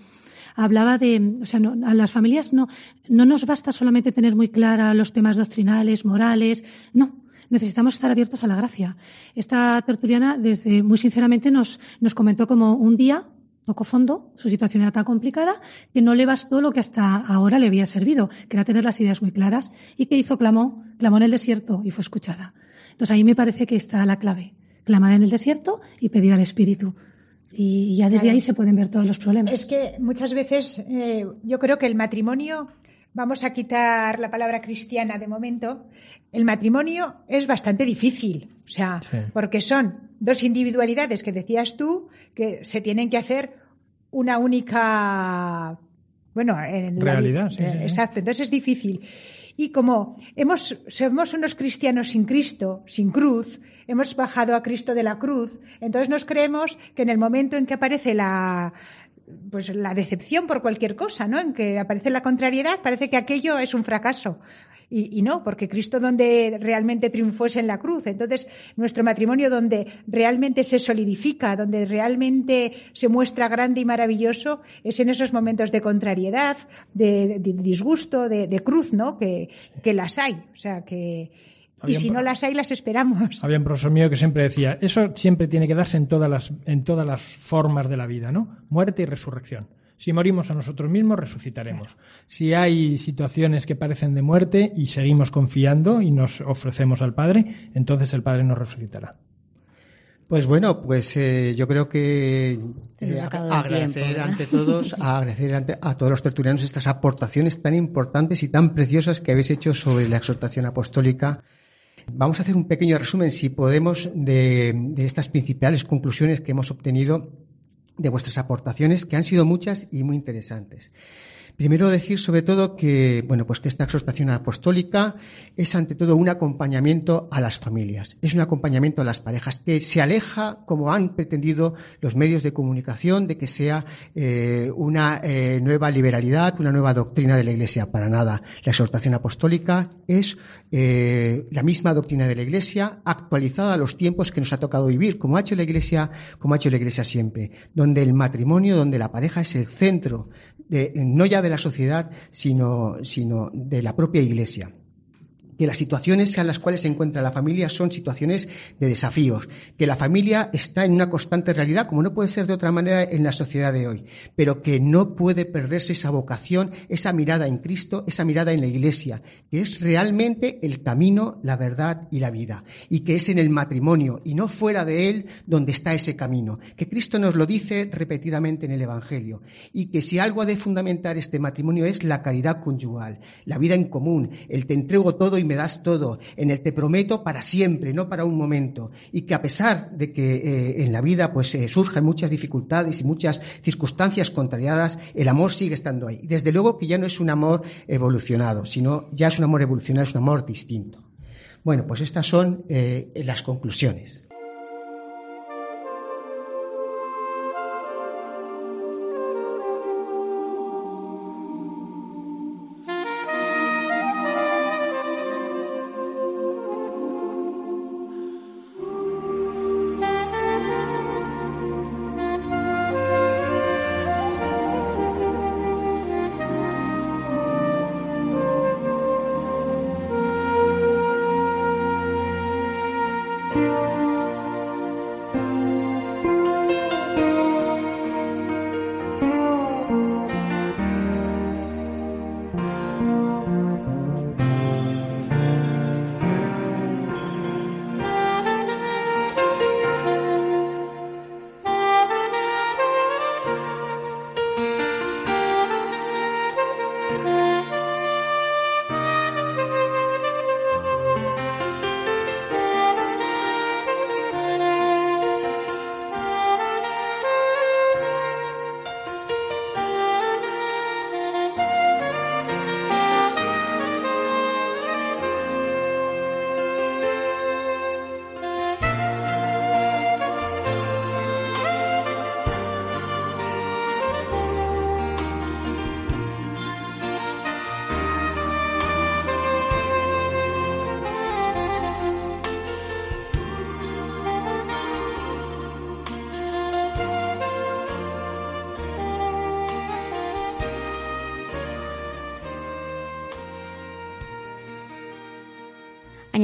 Hablaba de, o sea, a las familias no, no nos basta solamente tener muy clara los temas doctrinales, morales, no. Necesitamos estar abiertos a la gracia. Esta tertuliana, desde muy sinceramente, nos, nos comentó como un día tocó fondo, su situación era tan complicada que no le bastó lo que hasta ahora le había servido, que era tener las ideas muy claras. ¿Y qué hizo? Clamó, clamó en el desierto y fue escuchada. Entonces ahí me parece que está la clave. Clamar en el desierto y pedir al Espíritu. Y ya desde Claro. ahí se pueden ver todos los problemas. Es que muchas veces eh, yo creo que el matrimonio, vamos a quitar la palabra cristiana de momento, el matrimonio es bastante difícil, o sea, Sí. porque son dos individualidades que decías tú que se tienen que hacer una única, bueno, en la- Realidad, sí, sí, sí. exacto, entonces es difícil. Y como hemos, somos unos cristianos sin Cristo, sin cruz, hemos bajado a Cristo de la cruz, entonces nos creemos que en el momento en que aparece la, pues la decepción por cualquier cosa, ¿no? En que aparece la contrariedad, parece que aquello es un fracaso. Y, y no, porque Cristo donde realmente triunfó es en la cruz. Entonces, nuestro matrimonio donde realmente se solidifica, donde realmente se muestra grande y maravilloso, es en esos momentos de contrariedad, de, de disgusto, de, de cruz, ¿no? Que, que las hay. O sea, que... Y Había si no las hay, las esperamos. Había un profesor mío que siempre decía, eso siempre tiene que darse en todas las, en todas las formas de la vida, ¿no? Muerte y resurrección. Si morimos a nosotros mismos, resucitaremos. Si hay situaciones que parecen de muerte y seguimos confiando y nos ofrecemos al Padre, entonces el Padre nos resucitará. Pues bueno, pues eh, yo creo que eh, agradecer ante todos, a (laughs) agradecer ante- a todos los tertulianos estas aportaciones tan importantes y tan preciosas que habéis hecho sobre la exhortación apostólica. Vamos a hacer un pequeño resumen, si podemos, de, de estas principales conclusiones que hemos obtenido de vuestras aportaciones, que han sido muchas y muy interesantes. Primero decir sobre todo que, bueno, pues que esta exhortación apostólica es ante todo un acompañamiento a las familias, es un acompañamiento a las parejas que se aleja, como han pretendido los medios de comunicación, de que sea eh, una eh, nueva liberalidad, una nueva doctrina de la Iglesia. Para nada. La exhortación apostólica es eh, la misma doctrina de la Iglesia actualizada a los tiempos que nos ha tocado vivir, como ha hecho la Iglesia, como ha hecho la Iglesia siempre, donde el matrimonio, donde la pareja es el centro no ya de la sociedad, sino, sino de la propia Iglesia que las situaciones en las cuales se encuentra la familia son situaciones de desafíos, que la familia está en una constante realidad, como no puede ser de otra manera en la sociedad de hoy, pero que no puede perderse esa vocación, esa mirada en Cristo, esa mirada en la Iglesia, que es realmente el camino, la verdad y la vida, y que es en el matrimonio y no fuera de él donde está ese camino, que Cristo nos lo dice repetidamente en el Evangelio, y que si algo ha de fundamentar este matrimonio es la caridad conyugal, la vida en común, el te entrego todo y me das todo, en el te prometo para siempre, no para un momento, y que a pesar de que eh, en la vida pues eh, surjan muchas dificultades y muchas circunstancias contrariadas, el amor sigue estando ahí. Desde luego que ya no es un amor evolucionado, sino ya es un amor evolucionado, es un amor distinto. Bueno, pues estas son eh, las conclusiones.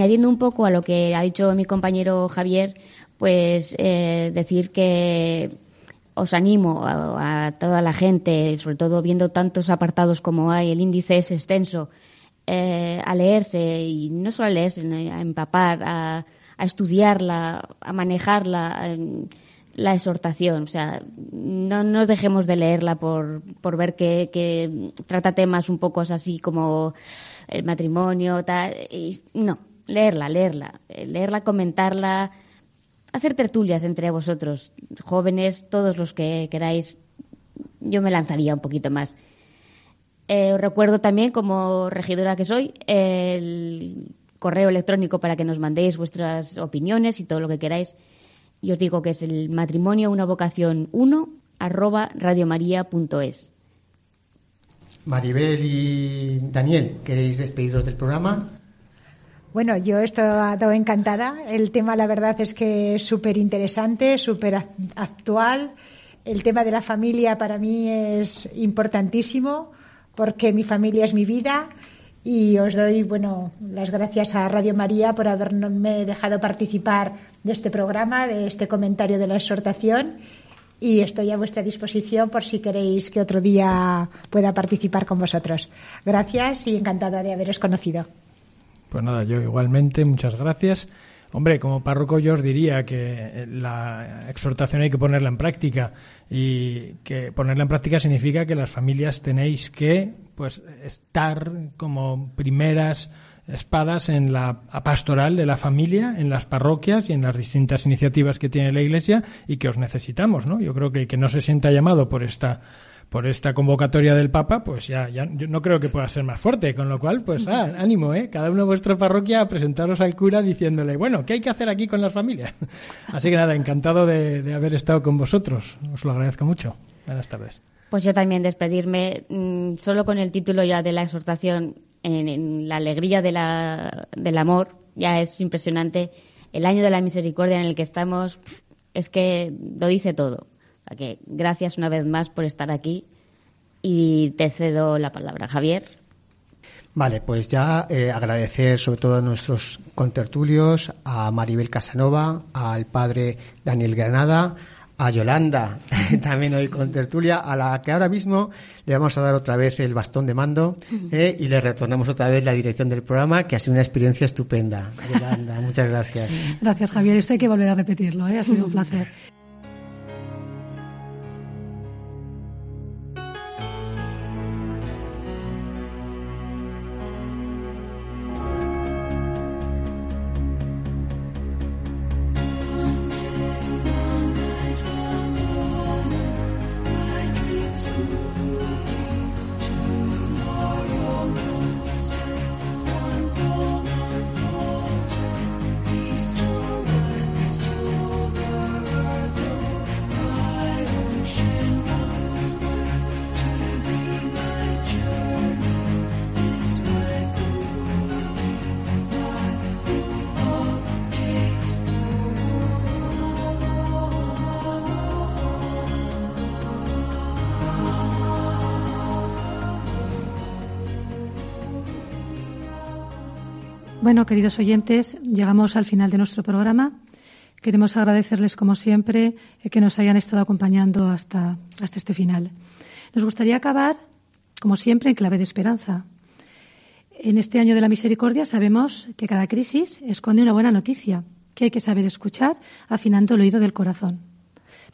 Añadiendo un poco a lo que ha dicho mi compañero Javier, pues eh, decir que os animo a, toda la gente, sobre todo viendo tantos apartados como hay, el índice es extenso, eh, a leerse y no solo a leerse, a empapar, a, estudiarla, a manejarla, la exhortación. O sea, no nos dejemos de leerla por, por ver que, que trata temas un poco así como el matrimonio, tal. Y no, leerla, leerla, eh, leerla, comentarla, hacer tertulias entre vosotros, jóvenes, todos los que queráis. Yo me lanzaría un poquito más. Eh, os recuerdo también, como regidora que soy, el correo electrónico para que nos mandéis vuestras opiniones y todo lo que queráis. Y os digo que es el matrimonio una vocación 1 arroba radiomaria.es. Maribel y Daniel, ¿queréis despediros del programa? Bueno, yo he estado encantada. El tema, la verdad, es que es súper interesante, súper actual. El tema de la familia para mí es importantísimo porque mi familia es mi vida y os doy, bueno, las gracias a Radio María por haberme dejado participar de este programa, de este comentario de la exhortación y estoy a vuestra disposición por si queréis que otro día pueda participar con vosotros. Gracias y encantada de haberos conocido. Pues nada, yo igualmente, muchas gracias. Hombre, como párroco yo os diría que la exhortación hay que ponerla en práctica y que ponerla en práctica significa que las familias tenéis que pues estar como primeras espadas en la pastoral de la familia, en las parroquias y en las distintas iniciativas que tiene la Iglesia y que os necesitamos, ¿no? Yo creo que el que no se sienta llamado por esta por esta convocatoria del Papa, pues ya, ya yo no creo que pueda ser más fuerte, con lo cual, pues ah, ánimo, ¿eh? Cada uno de vuestra parroquia a presentaros al cura diciéndole, bueno, ¿qué hay que hacer aquí con las familias? (laughs) Así que nada, encantado de, de haber estado con vosotros, os lo agradezco mucho. Buenas tardes. Pues yo también despedirme, mm, solo con el título ya de la exhortación, en, en la alegría de la, del amor, ya es impresionante. El año de la misericordia en el que estamos, es que lo dice todo. O sea que gracias una vez más por estar aquí y te cedo la palabra, Javier. Vale, pues ya eh, agradecer sobre todo a nuestros contertulios, a Maribel Casanova, al padre Daniel Granada, a Yolanda, (laughs) también hoy con tertulia, a la que ahora mismo le vamos a dar otra vez el bastón de mando eh, y le retornamos otra vez la dirección del programa, que ha sido una experiencia estupenda. (laughs) Yolanda, muchas gracias. Gracias, Javier. Esto hay que volver a repetirlo, ¿eh? ha sido un (laughs) placer. Queridos oyentes, llegamos al final de nuestro programa. Queremos agradecerles, como siempre, eh, que nos hayan estado acompañando hasta, hasta este final. Nos gustaría acabar, como siempre, en clave de esperanza. En este año de la misericordia sabemos que cada crisis esconde una buena noticia, que hay que saber escuchar afinando el oído del corazón,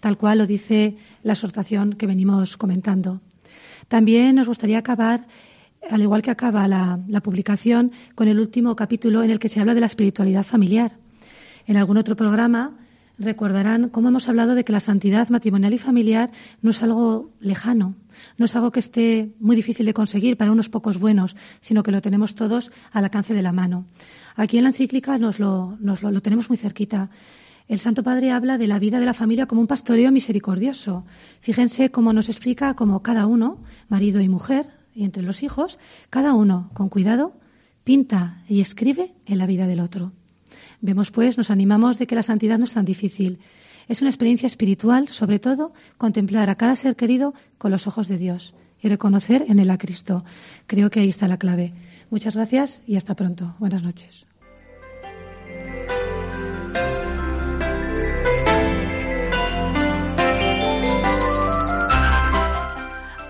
tal cual lo dice la exhortación que venimos comentando. También nos gustaría acabar al igual que acaba la, publicación, con el último capítulo en el que se habla de la espiritualidad familiar. En algún otro programa recordarán cómo hemos hablado de que la santidad matrimonial y familiar no es algo lejano, no es algo que esté muy difícil de conseguir para unos pocos buenos, sino que lo tenemos todos al alcance de la mano. Aquí en la encíclica nos lo, lo tenemos muy cerquita. El Santo Padre habla de la vida de la familia como un pastoreo misericordioso. Fíjense cómo nos explica cómo cada uno, marido y mujer, y entre los hijos, cada uno, con cuidado, pinta y escribe en la vida del otro. Vemos, pues, nos animamos de que la santidad no es tan difícil. Es una experiencia espiritual, sobre todo, contemplar a cada ser querido con los ojos de Dios y reconocer en él a Cristo. Creo que ahí está la clave. Muchas gracias y hasta pronto. Buenas noches.